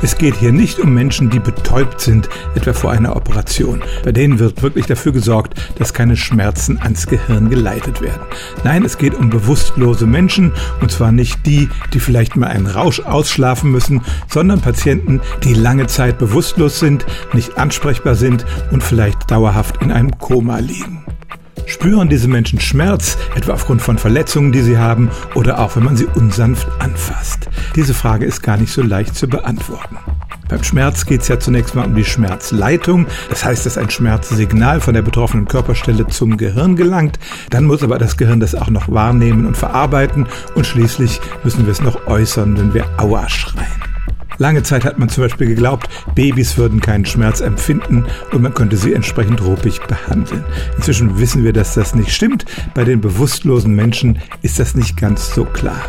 Es geht hier nicht um Menschen, die betäubt sind, etwa vor einer Operation. Bei denen wird wirklich dafür gesorgt, dass keine Schmerzen ans Gehirn geleitet werden. Nein, es geht um bewusstlose Menschen, und zwar nicht die, die vielleicht mal einen Rausch ausschlafen müssen, sondern Patienten, die lange Zeit bewusstlos sind, nicht ansprechbar sind und vielleicht dauerhaft in einem Koma liegen. Spüren diese Menschen Schmerz, etwa aufgrund von Verletzungen, die sie haben, oder auch wenn man sie unsanft anfasst? Diese Frage ist gar nicht so leicht zu beantworten. Beim Schmerz geht es ja zunächst mal um die Schmerzleitung. Das heißt, dass ein Schmerzsignal von der betroffenen Körperstelle zum Gehirn gelangt. Dann muss aber das Gehirn das auch noch wahrnehmen und verarbeiten. Und schließlich müssen wir es noch äußern, wenn wir Aua schreien. Lange Zeit hat man zum Beispiel geglaubt, Babys würden keinen Schmerz empfinden und man könnte sie entsprechend ruppig behandeln. Inzwischen wissen wir, dass das nicht stimmt. Bei den bewusstlosen Menschen ist das nicht ganz so klar.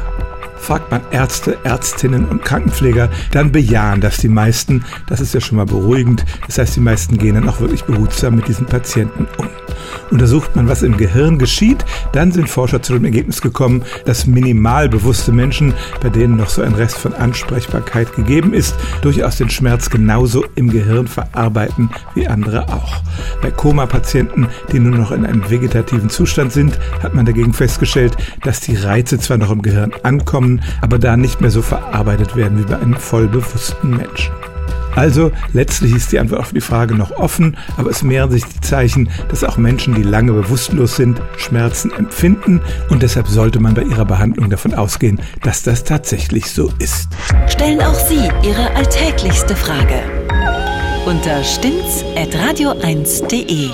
Fragt man Ärzte, Ärztinnen und Krankenpfleger, dann bejahen das die meisten. Das ist ja schon mal beruhigend. Das heißt, die meisten gehen dann auch wirklich behutsam mit diesen Patienten um. Untersucht man, was im Gehirn geschieht, dann sind Forscher zu dem Ergebnis gekommen, dass minimal bewusste Menschen, bei denen noch so ein Rest von Ansprechbarkeit gegeben ist, durchaus den Schmerz genauso im Gehirn verarbeiten wie andere auch. Bei Koma-Patienten, die nur noch in einem vegetativen Zustand sind, hat man dagegen festgestellt, dass die Reize zwar noch im Gehirn ankommen, aber da nicht mehr so verarbeitet werden wie bei einem vollbewussten Menschen. Also letztlich ist die Antwort auf die Frage noch offen, aber es mehren sich die Zeichen, dass auch Menschen, die lange bewusstlos sind, Schmerzen empfinden und deshalb sollte man bei ihrer Behandlung davon ausgehen, dass das tatsächlich so ist. Stellen auch Sie Ihre alltäglichste Frage unter stimmtz.radio1.de.